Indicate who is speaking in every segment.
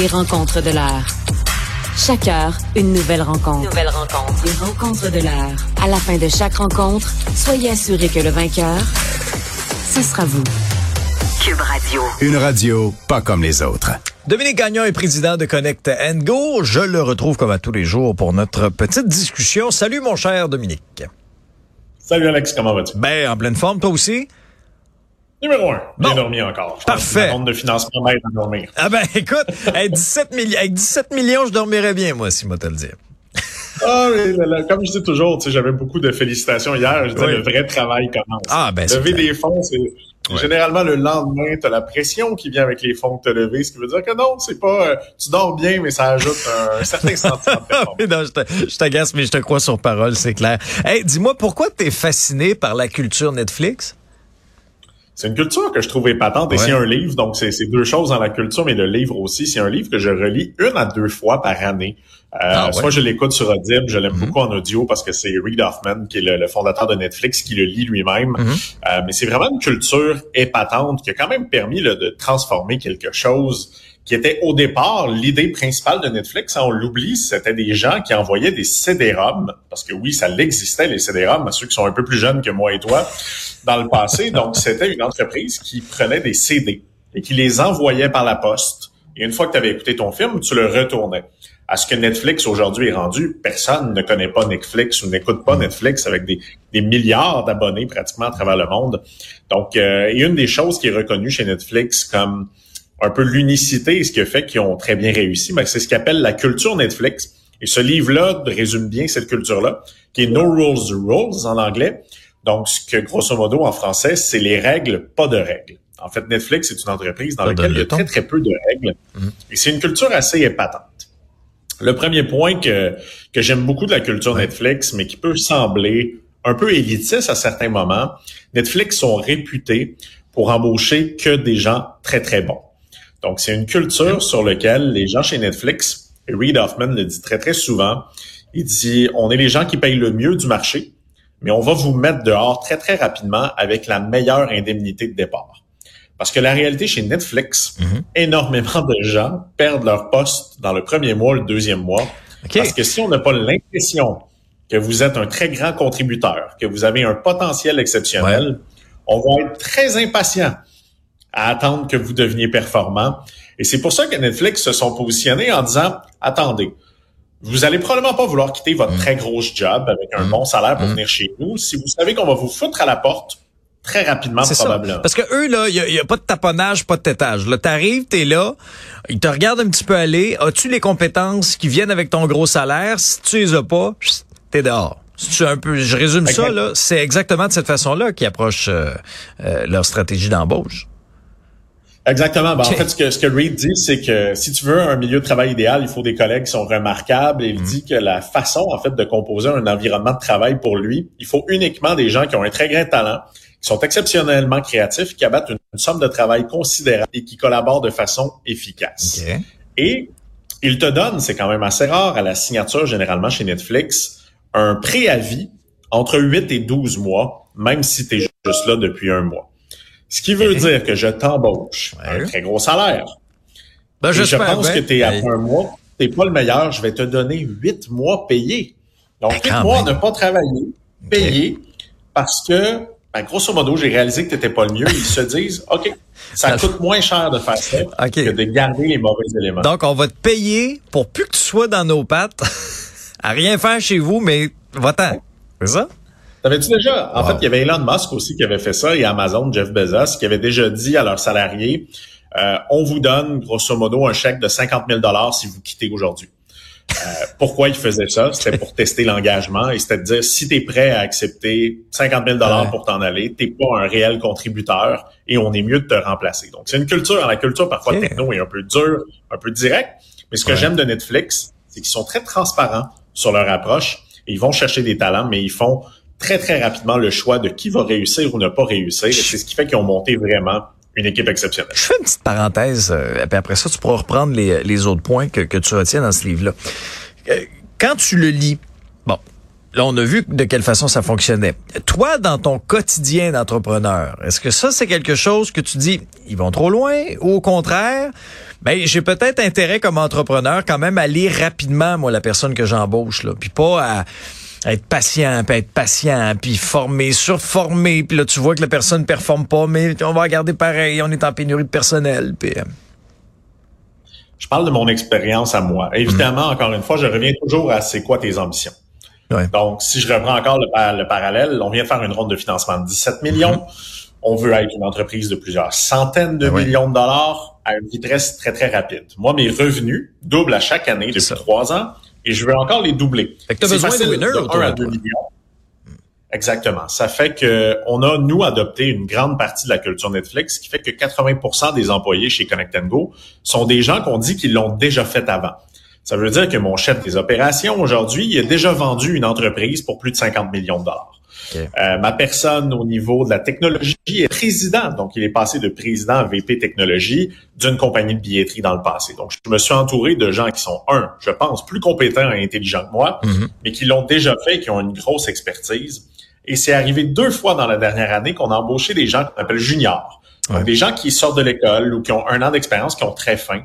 Speaker 1: Les rencontres de l'heure. Chaque heure, une nouvelle rencontre.
Speaker 2: Nouvelle rencontre.
Speaker 1: Les rencontres de l'heure. À la fin de chaque rencontre, soyez assurés que le vainqueur, ce sera vous.
Speaker 2: Cube Radio.
Speaker 3: Une radio pas comme les autres.
Speaker 4: Dominique Gagnon est président de Connect Go. Je le retrouve comme à tous les jours pour notre petite discussion. Salut mon cher Dominique.
Speaker 5: Salut Alex, comment vas-tu?
Speaker 4: Ben, en pleine forme, toi aussi?
Speaker 5: Numéro un, bien
Speaker 4: Bon.
Speaker 5: dormi encore. Je
Speaker 4: Parfait.
Speaker 5: La ronde de financement m'aide à dormir.
Speaker 4: Ah ben écoute, avec 17, milli- avec 17 millions, je dormirais bien, moi, si moi te le dire.
Speaker 5: Ah, là, là, comme je dis toujours, tu sais, j'avais beaucoup de félicitations hier. Je disais,
Speaker 4: Oui.
Speaker 5: le vrai travail commence.
Speaker 4: Ah, ben,
Speaker 5: Lever des fonds, c'est généralement le lendemain, tu as la pression qui vient avec les fonds que tu as levés, ce qui veut dire que non, c'est pas, euh, tu dors bien, mais ça ajoute un, certain sentiment de
Speaker 4: non, je t'agace, mais je te crois sur parole, c'est clair. Hey, dis-moi, pourquoi t'es fasciné par la culture Netflix?
Speaker 5: C'est une culture que je trouve épatante et c'est un livre, donc c'est deux choses dans la culture, mais le livre aussi, c'est un livre que je relis une à deux fois par année. Euh,
Speaker 4: Ah ouais.
Speaker 5: Soit je l'écoute sur Audible, je l'aime
Speaker 4: Mhm.
Speaker 5: beaucoup en audio parce que c'est Reed Hoffman, qui est le, le fondateur de Netflix, qui le lit lui-même.
Speaker 4: Mhm.
Speaker 5: Euh, mais c'est vraiment une culture épatante qui a quand même permis là, de transformer quelque chose qui était au départ l'idée principale de Netflix. hein, On l'oublie, c'était des gens qui envoyaient des CD-ROM, parce que oui, ça l'existait, les CD-ROM, à ceux qui sont un peu plus jeunes que moi et toi, dans le passé. Donc, c'était une entreprise qui prenait des CD et qui les envoyait par la poste. Et une fois que tu avais écouté ton film, tu le retournais. À ce que Netflix aujourd'hui est rendu, personne ne connaît pas Netflix ou n'écoute pas Netflix avec des, des milliards d'abonnés pratiquement à travers le monde. Donc, euh, et une des choses qui est reconnue chez Netflix comme un peu l'unicité et ce qui a fait qu'ils ont très bien réussi, ben, c'est ce qu'ils appellent la culture Netflix. Et ce livre-là résume bien cette culture-là, qui est No Rules Rules en anglais. Donc, ce que grosso modo en français, c'est les règles, pas de règles. En fait, Netflix est une entreprise dans
Speaker 4: Ça
Speaker 5: laquelle il y a très, très peu de règles. Et c'est une culture assez épatante. Le premier point que, que j'aime beaucoup de la culture Netflix, mais qui peut sembler un peu élitiste à certains moments, Netflix sont réputés pour embaucher que des gens très, très bons. Donc, c'est une culture sur laquelle les gens chez Netflix, et Reed Hoffman le dit très, très souvent, il dit, on est les gens qui payent le mieux du marché, mais on va vous mettre dehors très, très rapidement avec la meilleure indemnité de départ. Parce que la réalité chez Netflix, énormément de gens perdent leur poste dans le premier mois, le deuxième mois. Parce que si on n'a pas l'impression que vous êtes un très grand contributeur, que vous avez un potentiel exceptionnel, on va être très impatient à attendre que vous deveniez performant. Et c'est pour ça que Netflix se sont positionnés en disant, attendez, vous allez probablement pas vouloir quitter votre très gros job avec un bon salaire pour venir chez nous si vous savez qu'on va vous foutre à la porte très rapidement
Speaker 4: C'est ça.
Speaker 5: probablement.
Speaker 4: Parce que eux, là, il y, a pas de taponnage, pas de tétage. Là, t'arrives, t'es là, ils te regardent un petit peu aller. As-tu les compétences qui viennent avec ton gros salaire? Si tu les as pas, t'es dehors. Si tu un peu, je résume ça, là, c'est exactement de cette façon-là qu'ils approchent euh, euh, leur stratégie d'embauche.
Speaker 5: Exactement. Ben. En fait, ce que, ce que Reed dit, c'est que si tu veux un milieu de travail idéal, il faut des collègues qui sont remarquables. Et il dit que la façon, en fait, de composer un environnement de travail pour lui, il faut uniquement des gens qui ont un très grand talent, qui sont exceptionnellement créatifs, qui abattent une, une somme de travail considérable et qui collaborent de façon efficace. Et il te donne, c'est quand même assez rare à la signature généralement chez Netflix, un préavis entre 8 et 12 mois, même si tu es juste là depuis un mois. Ce qui veut dire que je t'embauche
Speaker 4: Ouais.
Speaker 5: un très gros salaire.
Speaker 4: Ben,
Speaker 5: Et je pense
Speaker 4: bien.
Speaker 5: que tu es à
Speaker 4: Hey.
Speaker 5: un mois, t'es pas le meilleur, je vais te donner 8 mois payés. Donc,
Speaker 4: Ben,
Speaker 5: 8
Speaker 4: quand
Speaker 5: mois
Speaker 4: même.
Speaker 5: ne pas travailler, payés, parce que, ben, grosso modo, j'ai réalisé que t'étais pas le mieux. Ils se disent, OK, ça coûte moins cher de faire ça que de garder les mauvais éléments.
Speaker 4: Donc, on va te payer pour plus que tu sois dans nos pattes, à rien faire chez vous, mais va-t'en. C'est ça?
Speaker 5: T'avais-tu déjà, en
Speaker 4: Wow.
Speaker 5: fait, il y avait Elon Musk aussi qui avait fait ça et Amazon, Jeff Bezos, qui avait déjà dit à leurs salariés, euh, on vous donne grosso modo un chèque de 50 000 dollars si vous quittez aujourd'hui. Euh, pourquoi ils faisaient ça? C'était pour tester l'engagement et c'était de dire si tu es prêt à accepter 50 000 dollars
Speaker 4: Ouais.
Speaker 5: pour t'en aller, t'es pas un réel contributeur et on est mieux de te remplacer. Donc c'est une culture, la culture parfois
Speaker 4: Ok.
Speaker 5: techno est un peu dure, un peu direct, mais ce que
Speaker 4: Ouais.
Speaker 5: j'aime de Netflix, c'est qu'ils sont très transparents sur leur approche et ils vont chercher des talents, mais ils font très, très rapidement le choix de qui va réussir ou ne pas réussir. C'est ce qui fait qu'ils ont monté vraiment une équipe exceptionnelle.
Speaker 4: Je fais une petite parenthèse, euh, puis après ça, tu pourras reprendre les, les autres points que, que tu retiens dans ce livre-là. Euh, Quand tu le lis, bon, là, on a vu de quelle façon ça fonctionnait. Toi, dans ton quotidien d'entrepreneur, est-ce que ça, c'est quelque chose que tu dis, ils vont trop loin, ou au contraire, ben, j'ai peut-être intérêt comme entrepreneur quand même à lire rapidement, moi, la personne que j'embauche, là, puis pas à être patient, puis être patient, puis former, surformer, puis là, tu vois que la personne performe pas, mais on va regarder pareil, on est en pénurie de personnel, puis... euh,
Speaker 5: Je parle de mon expérience à moi. Évidemment,
Speaker 4: Mm.
Speaker 5: encore une fois, je reviens toujours à c'est quoi tes ambitions.
Speaker 4: Ouais.
Speaker 5: Donc, si je reprends encore le, pa- le parallèle, on vient de faire une ronde de financement de 17 millions. On veut être une entreprise de plusieurs centaines de.
Speaker 4: Ah ouais.
Speaker 5: millions de dollars à une vitesse très, très rapide. Moi, mes revenus doublent à chaque année depuis trois ans et je veux encore les doubler.
Speaker 4: Fait que
Speaker 5: C'est
Speaker 4: besoin de winners
Speaker 5: de
Speaker 4: autour
Speaker 5: 1 à
Speaker 4: de
Speaker 5: 2
Speaker 4: toi.
Speaker 5: millions. Exactement. Ça fait que on a nous adopté une grande partie de la culture Netflix, ce qui fait que 80% des employés chez Connect Go sont des gens qu'on dit qu'ils l'ont déjà fait avant. Ça veut dire que mon chef des opérations aujourd'hui, il a déjà vendu une entreprise pour plus de 50 millions de dollars. Euh, ma personne au niveau de la technologie est président, donc il est passé de président à VP technologie d'une compagnie de billetterie dans le passé. Donc je me suis entouré de gens qui sont un, je pense, plus compétents et intelligents que moi,
Speaker 4: Mhm.
Speaker 5: mais qui l'ont déjà fait, et qui ont une grosse expertise. Et c'est arrivé deux fois dans la dernière année qu'on a embauché des gens qu'on appelle juniors. Donc, des gens qui sortent de l'école ou qui ont un an d'expérience, qui ont très faim.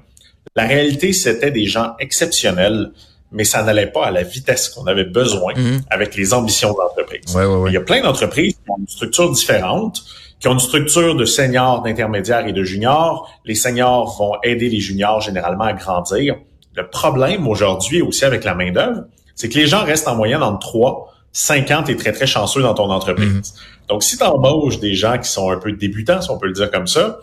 Speaker 5: La réalité, c'était des gens exceptionnels, mais ça n'allait pas à la vitesse qu'on avait besoin
Speaker 4: Mhm.
Speaker 5: avec les ambitions de l'entreprise.
Speaker 4: Ouais, ouais, ouais.
Speaker 5: Il y a plein d'entreprises qui ont une structure différente, qui ont une structure de seniors, d'intermédiaires et de juniors. Les seniors vont aider les juniors généralement à grandir. Le problème aujourd'hui aussi avec la main-d'œuvre, c'est que les gens restent en moyenne entre 3, 5 ans, tu es très, très chanceux dans ton entreprise. Donc, si tu embauches des gens qui sont un peu débutants, si on peut le dire comme ça,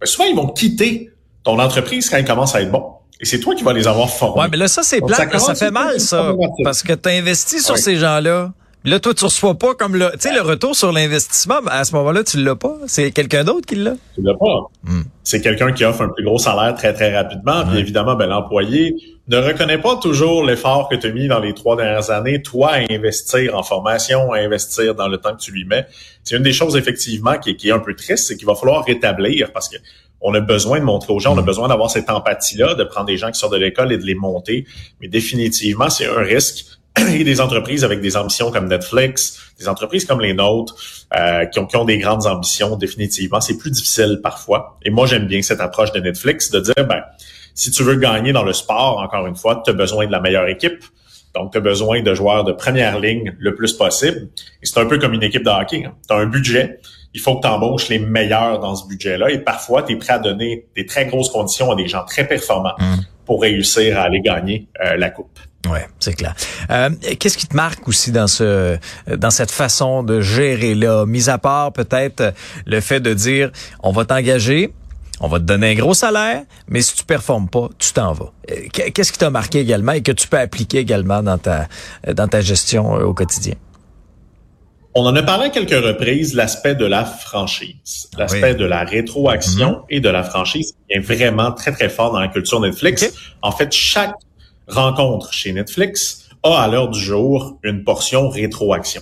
Speaker 5: ben, souvent, ils vont quitter ton entreprise quand ils commencent à être bons. Et c'est toi qui vas les avoir formés.
Speaker 4: Ouais, mais là, ça, c'est plate,
Speaker 5: ça
Speaker 4: ça fait mal, ça. Parce que tu as investi sur ces gens-là. Là, toi, tu reçois pas comme le, tu sais, le retour sur l'investissement, à ce moment-là, tu l'as pas. C'est quelqu'un d'autre qui l'a.
Speaker 5: Tu l'as pas.
Speaker 4: Hmm.
Speaker 5: C'est quelqu'un qui offre un plus gros salaire très, très rapidement. Puis
Speaker 4: Ouais.
Speaker 5: évidemment, ben, l'employé ne reconnaît pas toujours l'effort que tu as mis dans les trois dernières années, toi, à investir en formation, à investir dans le temps que tu lui mets. C'est une des choses, effectivement, qui qui est un peu triste, c'est qu'il va falloir rétablir parce que on a besoin de montrer aux gens, on a besoin d'avoir cette empathie-là, de prendre des gens qui sortent de l'école et de les monter. Mais définitivement, c'est un risque. Et des entreprises avec des ambitions comme Netflix, des entreprises comme les nôtres, euh, qui, ont, qui ont des grandes ambitions, définitivement, c'est plus difficile parfois. Et moi, j'aime bien cette approche de Netflix de dire, ben, si tu veux gagner dans le sport, encore une fois, tu as besoin de la meilleure équipe. Donc, tu as besoin de joueurs de première ligne le plus possible. Et c'est un peu comme une équipe de hockey. Tu as un budget. Il faut que tu embauches les meilleurs dans ce budget-là. Et parfois, tu es prêt à donner des très grosses conditions à des gens très performants pour réussir à aller gagner euh, la coupe.
Speaker 4: Ouais, c'est clair. Euh, Qu'est-ce qui te marque aussi dans ce dans cette façon de gérer là, mis à part peut-être le fait de dire on va t'engager, on va te donner un gros salaire, mais si tu performes pas, tu t'en vas. Euh, Qu'est-ce qui t'a marqué également et que tu peux appliquer également dans ta dans ta gestion euh, au quotidien?
Speaker 5: On en a parlé à quelques reprises, l'aspect de la franchise, l'aspect
Speaker 4: Oui.
Speaker 5: de la rétroaction et de la franchise qui est vraiment très, très fort dans la culture Netflix. En fait, chaque rencontre chez Netflix a à l'heure du jour une portion rétroaction.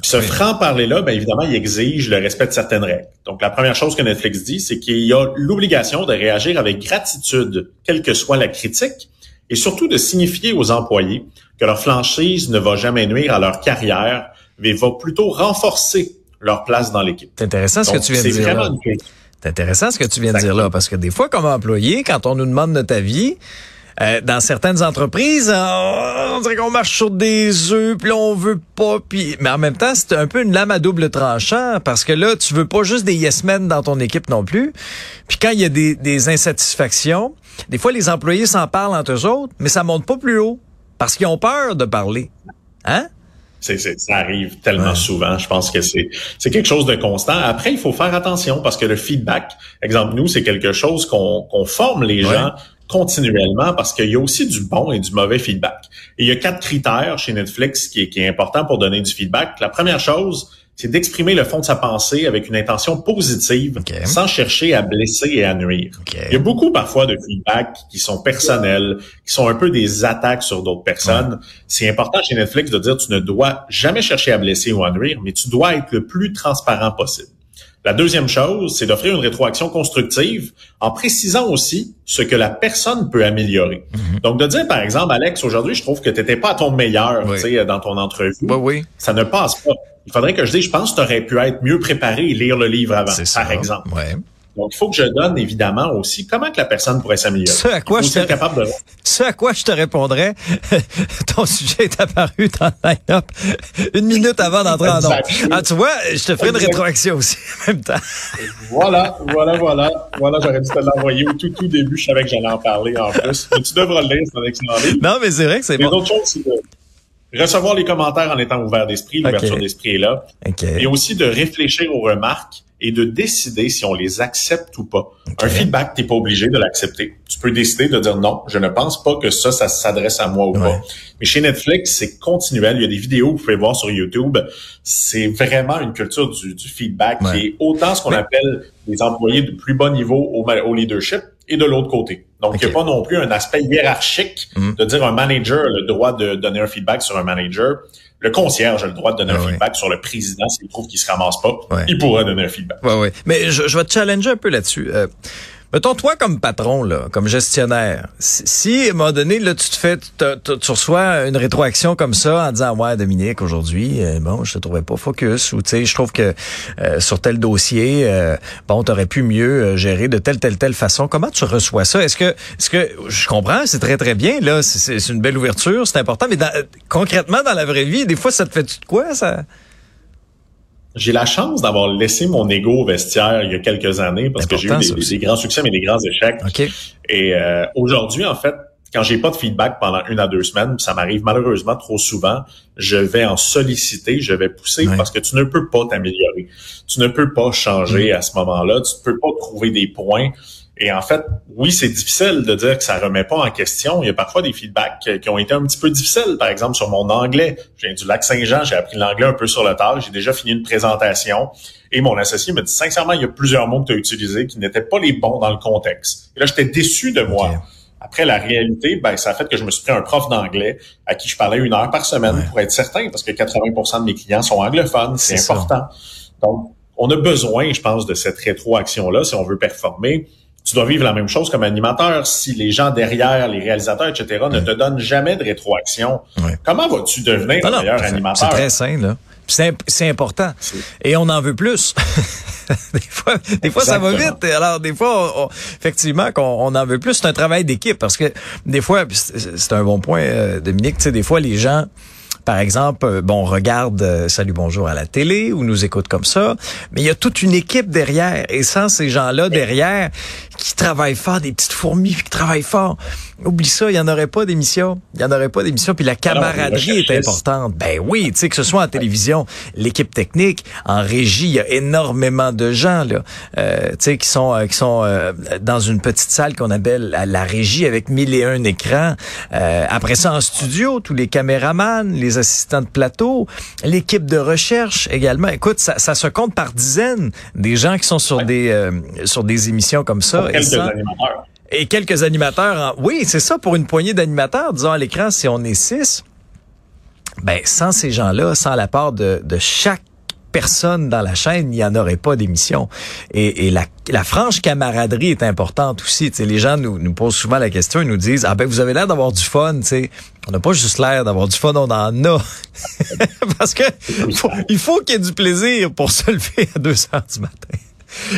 Speaker 5: Puis ce
Speaker 4: Oui.
Speaker 5: franc-parler-là, bien évidemment, il exige le respect de certaines règles. Donc, la première chose que Netflix dit, c'est qu'il y a l'obligation de réagir avec gratitude, quelle que soit la critique, et surtout de signifier aux employés que leur franchise ne va jamais nuire à leur carrière, mais va plutôt renforcer leur place dans l'équipe.
Speaker 4: C'est intéressant ce que tu viens de dire. là. C'est intéressant ce que tu viens de dire là, parce que des fois, comme employé, quand on nous demande notre avis, euh, dans certaines entreprises, on, on dirait qu'on marche sur des œufs, puis on veut pas, puis mais en même temps, c'est un peu une lame à double tranchant, parce que là, tu veux pas juste des yes men dans ton équipe non plus. Puis quand il y a des, des insatisfactions, des fois, les employés s'en parlent entre eux autres, mais ça monte pas plus haut, parce qu'ils ont peur de parler. Hein?
Speaker 5: C'est, c'est- ça arrive tellement
Speaker 4: Ouais.
Speaker 5: souvent. Je pense que c'est, quelque chose de constant. Après, il faut faire attention parce que le feedback, exemple, nous, c'est quelque chose qu'on, forme les
Speaker 4: Ouais.
Speaker 5: gens continuellement parce qu'il y a aussi du bon et du mauvais feedback. Et il y a quatre critères chez Netflix qui est, qui est important pour donner du feedback. La première chose, c'est d'exprimer le fond de sa pensée avec une intention positive, sans chercher à blesser et à nuire. Il y a beaucoup parfois de feedback qui sont personnels, qui sont un peu des attaques sur d'autres personnes. C'est important chez Netflix de dire tu ne dois jamais chercher à blesser ou à nuire, mais tu dois être le plus transparent possible. La deuxième chose, c'est d'offrir une rétroaction constructive en précisant aussi ce que la personne peut améliorer.
Speaker 4: Mhm.
Speaker 5: Donc, de dire, par exemple, Alex, aujourd'hui, je trouve que tu n'étais pas à ton meilleur
Speaker 4: Oui.
Speaker 5: tu sais, dans ton entrevue.
Speaker 4: Oui, oui.
Speaker 5: Ça ne passe pas. Il faudrait que je dise, je pense que tu aurais pu être mieux préparé et lire le livre avant, par exemple.
Speaker 4: Ouais.
Speaker 5: Donc, il faut que je donne évidemment aussi comment que la personne pourrait s'améliorer.
Speaker 4: Ce à quoi je te-
Speaker 5: capable de...
Speaker 4: Ce à quoi je te répondrais, ton sujet est apparu dans le line-up une minute avant d'entrer en.
Speaker 5: Exact.
Speaker 4: Ah, tu vois, je te ferai une rétroaction aussi en même temps.
Speaker 5: Voilà, voilà, voilà. Voilà, j'aurais dû te l'envoyer au tout, tout début. Je savais que j'allais en parler en plus. Mais tu devras le lire, c'est un excellent livre.
Speaker 4: Non, mais c'est vrai que c'est bon.
Speaker 5: autres choses, c'est de recevoir les commentaires en étant ouvert d'esprit. L'ouverture d'esprit est là. Et aussi de réfléchir aux remarques et de décider si on les accepte ou pas. Un feedback, t'es pas obligé de l'accepter. Tu peux décider de dire non, je ne pense pas que ça, ça s'adresse à moi ou
Speaker 4: Ouais.
Speaker 5: pas. Mais chez Netflix, c'est continuel. Il y a des vidéos que vous pouvez voir sur YouTube. C'est vraiment une culture du, du feedback
Speaker 4: Ouais.
Speaker 5: qui est autant ce qu'on
Speaker 4: Mais-
Speaker 5: appelle des employés de plus bas niveau au, au leadership et de l'autre côté. Donc, il n'y a pas non plus un aspect hiérarchique
Speaker 4: Mm.
Speaker 5: de dire un manager a le droit de donner un feedback sur un manager. Le concierge a le droit de donner
Speaker 4: Ah
Speaker 5: un
Speaker 4: ouais.
Speaker 5: feedback sur le président s'il trouve qu'il se ramasse pas.
Speaker 4: Ouais.
Speaker 5: Il pourra donner un feedback.
Speaker 4: Ouais, ouais. Mais je, je vais te challenger un peu là-dessus. Euh, mettons, toi, comme patron, là, comme gestionnaire, si, à un moment donné, là, tu te fais, tu, reçois une rétroaction comme ça en disant, ouais, Dominique, aujourd'hui, euh, bon, je te trouvais pas focus, ou tu sais, je trouve que euh, sur tel dossier, euh, bon, t'aurais pu mieux euh, gérer de telle, telle, telle façon. Comment tu reçois ça? Est-ce que, est-ce que, je comprends, c'est très, très bien, là, c'est- une belle ouverture, c'est important, mais dans- concrètement, dans la vraie vie, des fois, ça te fait de quoi, ça?
Speaker 5: J'ai la chance d'avoir laissé mon ego au vestiaire il y a quelques années parce que j'ai eu des, grands succès mais des grands échecs.
Speaker 4: OK.
Speaker 5: Et euh, aujourd'hui, en fait, quand j'ai pas de feedback pendant une à deux semaines, ça m'arrive malheureusement trop souvent, je vais en solliciter, je vais pousser parce que tu ne peux pas t'améliorer. Tu ne peux pas
Speaker 4: Mm.
Speaker 5: changer à ce moment-là. Tu ne peux pas trouver des points. Et en fait, oui, c'est difficile de dire que ça remet pas en question. Il y a parfois des feedbacks qui ont été un petit peu difficiles. Par exemple, sur mon anglais. Je viens du lac Saint-Jean, j'ai appris l'anglais un peu sur le tard. J'ai déjà fini une présentation. Et mon associé me dit, sincèrement, il y a plusieurs mots que tu as utilisés qui n'étaient pas les bons dans le contexte. Et là, j'étais déçu de moi. Après, la réalité, ben, ça a fait que je me suis pris un prof d'anglais à qui je parlais une heure par semaine
Speaker 4: Ouais.
Speaker 5: pour être certain, parce que 80% de mes clients sont anglophones, c'est
Speaker 4: ça.
Speaker 5: important. Donc, on a besoin, je pense, de cette rétroaction-là si on veut performer. Tu dois vivre la même chose comme animateur. Si les gens derrière, les réalisateurs, etc., ne te donnent jamais de rétroaction, comment vas-tu devenir
Speaker 4: Non,
Speaker 5: le
Speaker 4: non,
Speaker 5: meilleur animateur?
Speaker 4: C'est très sain, là. C'est imp- c'est important. Et on en veut plus. des fois, des fois ça va vite. Alors, des fois, on- on- effectivement, qu'on on en veut plus. C'est un travail d'équipe parce que des fois, c'est un bon point, euh, Dominique, tu sais, des fois, les gens, par exemple, euh, bon, regardent euh, Salut Bonjour à la télé ou nous écoutent comme ça, mais il y a toute une équipe derrière. Et sans ces gens-là derrière qui travaillent fort, des petites fourmis qui travaillent fort, oublie ça, il y en aurait pas d'émission. Il y en aurait pas d'émission. Puis la
Speaker 5: Alors,
Speaker 4: camaraderie est importante. Ben oui, tu sais, que ce soit en télévision, l'équipe technique, en régie, il y a énormément de gens, là, euh, tu sais, qui sont, euh, qui sont euh, dans une petite salle qu'on appelle la, la régie avec mille et un écrans. Euh, après ça, en studio, tous les caméramans, les assistants de plateau, l'équipe de recherche également. Écoute, ça, ça se compte par dizaines des gens qui sont sur
Speaker 5: Ouais.
Speaker 4: des euh, sur des émissions comme ça. Et
Speaker 5: Quelques
Speaker 4: sans-
Speaker 5: animateurs.
Speaker 4: et quelques animateurs. En... Oui, c'est ça, pour une poignée d'animateurs, disons à l'écran, si on est six, ben, sans ces gens-là, sans la part de, de chaque personne dans la chaîne, il n'y en aurait pas d'émission. Et, et la, la franche camaraderie est importante aussi. Tu sais, les gens nous, nous posent souvent la question, ils nous disent, ah ben vous avez l'air d'avoir du fun. Sais. On n'a pas juste l'air d'avoir du fun, on en a. Parce que faut- il faut qu'il y ait du plaisir pour se lever à 2 heures du matin.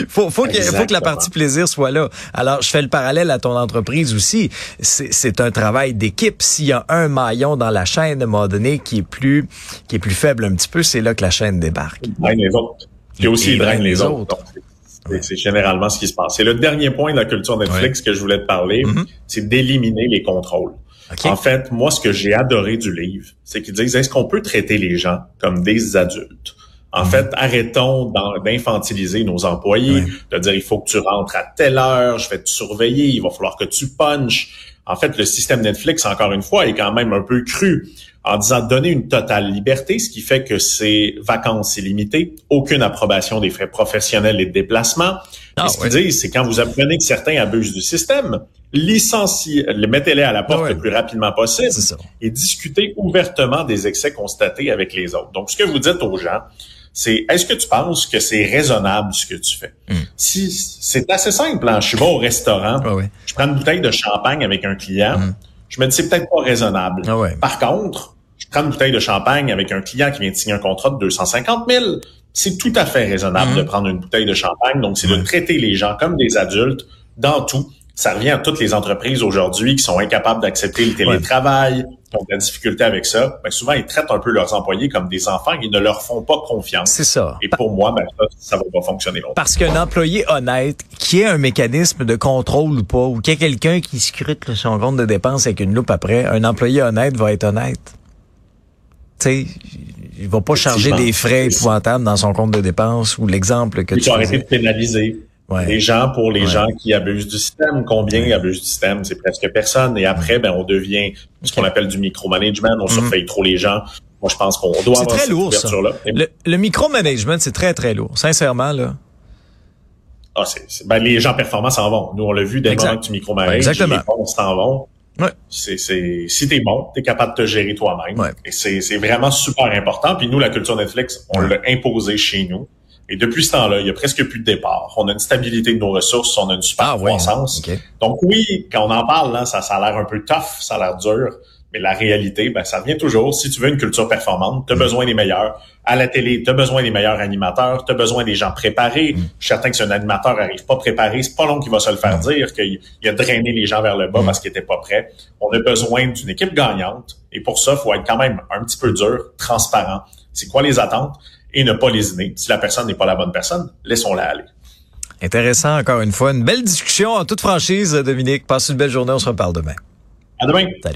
Speaker 4: Faut, faut, ait- faut que la partie plaisir soit là. Alors, je fais le parallèle à ton entreprise aussi. C'est un travail d'équipe. S'il y a un maillon dans la chaîne, à un moment donné, qui est plus, qui est plus faible un petit peu, c'est là que la chaîne débarque.
Speaker 5: Il draine les autres. Puis aussi,
Speaker 4: Il
Speaker 5: draine les
Speaker 4: les
Speaker 5: autres. c'est- généralement ce qui se passe. C'est le dernier point de la culture Netflix que je voulais te parler,
Speaker 4: Mhm.
Speaker 5: c'est d'éliminer les contrôles.
Speaker 4: OK?
Speaker 5: En fait, moi, ce que j'ai adoré du livre, c'est qu'ils disent, est-ce qu'on peut traiter les gens comme des adultes? En fait, arrêtons d'infantiliser nos employés, de dire, il faut que tu rentres à telle heure, je vais te surveiller, il va falloir que tu punches. En fait, le système Netflix, encore une fois, est quand même un peu cru en disant donner une totale liberté, ce qui fait que c'est vacances illimitées, aucune approbation des frais professionnels et de déplacement.
Speaker 4: Ah,
Speaker 5: et ce qu'ils disent, c'est quand vous apprenez que certains abusent du système, licenciez, les mettez-les à la porte
Speaker 4: Ah,
Speaker 5: le plus rapidement possible et discuter ouvertement des excès constatés avec les autres. Donc, ce que vous dites aux gens, c'est est-ce que tu penses que c'est raisonnable ce que tu fais? Si c'est assez simple, hein? je vais au restaurant,
Speaker 4: Ah ouais.
Speaker 5: je prends une bouteille de champagne avec un client, je me dis c'est peut-être pas raisonnable.
Speaker 4: Ah ouais.
Speaker 5: Par contre, je prends une bouteille de champagne avec un client qui vient de signer un contrat de 250 000. C'est tout à fait raisonnable de prendre une bouteille de champagne. Donc, c'est de traiter les gens comme des adultes dans tout. Ça revient à toutes les entreprises aujourd'hui qui sont incapables d'accepter le télétravail, qui ont de la difficulté avec ça. Ben, souvent, ils traitent un peu leurs employés comme des enfants. Ils ne leur font pas confiance.
Speaker 4: C'est ça.
Speaker 5: Et pour moi, ben, ça, ça va pas fonctionner longtemps.
Speaker 4: Parce qu'un employé honnête, qui ait un mécanisme de contrôle ou pas, ou qu'il y ait quelqu'un qui scrute son compte de dépenses avec une loupe après, un employé honnête va être honnête. Tu sais, il va pas charger des frais épouvantables dans son compte de dépenses ou l'exemple que tu
Speaker 5: faut arrêter de pénaliser
Speaker 4: Ouais.
Speaker 5: les gens pour les
Speaker 4: Ouais.
Speaker 5: gens qui abusent du système. Combien abusent du système? C'est presque personne. Et après, ben, on devient ce qu'on appelle du micromanagement. On surveille trop les gens. Moi, je pense qu'on doit.
Speaker 4: C'est
Speaker 5: avoir
Speaker 4: très
Speaker 5: cette
Speaker 4: lourd, ça.
Speaker 5: ouverture-là. Et-
Speaker 4: Le, le micromanagement, c'est très, très lourd. Sincèrement, là.
Speaker 5: Ah, c'est, c'est- ben, les gens performants s'en vont. Nous, on l'a vu dès le moment que tu micromanages.
Speaker 4: Exactement.
Speaker 5: Les bons s'en vont.
Speaker 4: Ouais.
Speaker 5: C'est, c'est, si t'es bon, t'es capable de te gérer toi-même.
Speaker 4: Ouais.
Speaker 5: Et c'est, c'est vraiment super important. Puis nous, la culture Netflix, on l'a imposé chez nous. Et depuis ce temps-là, il y a presque plus de départ. On a une stabilité de nos ressources, on a une super
Speaker 4: Ah
Speaker 5: croissance.
Speaker 4: hein? OK.
Speaker 5: Donc oui, quand on en parle, là, ça, ça a l'air un peu tough, ça a l'air dur. Mais la réalité, ben, ça vient toujours. Si tu veux une culture performante,
Speaker 4: Mm.
Speaker 5: tu as besoin des meilleurs. À la télé, tu as besoin des meilleurs animateurs, tu as besoin des gens préparés.
Speaker 4: Mm.
Speaker 5: Je suis certain que si un animateur arrive pas préparé, c'est pas long qu'il va se le faire dire, qu'il il a drainé les gens vers le bas
Speaker 4: Mm.
Speaker 5: parce qu'il était pas prêt. On a besoin d'une équipe gagnante. Et pour ça, il faut être quand même un petit peu dur, transparent. C'est quoi les attentes? Et ne pas lésiner. Si la personne n'est pas la bonne personne, laissons-la aller.
Speaker 4: Intéressant, encore une fois. Une belle discussion en toute franchise, Dominique. Passe une belle journée. On se reparle demain.
Speaker 5: À demain.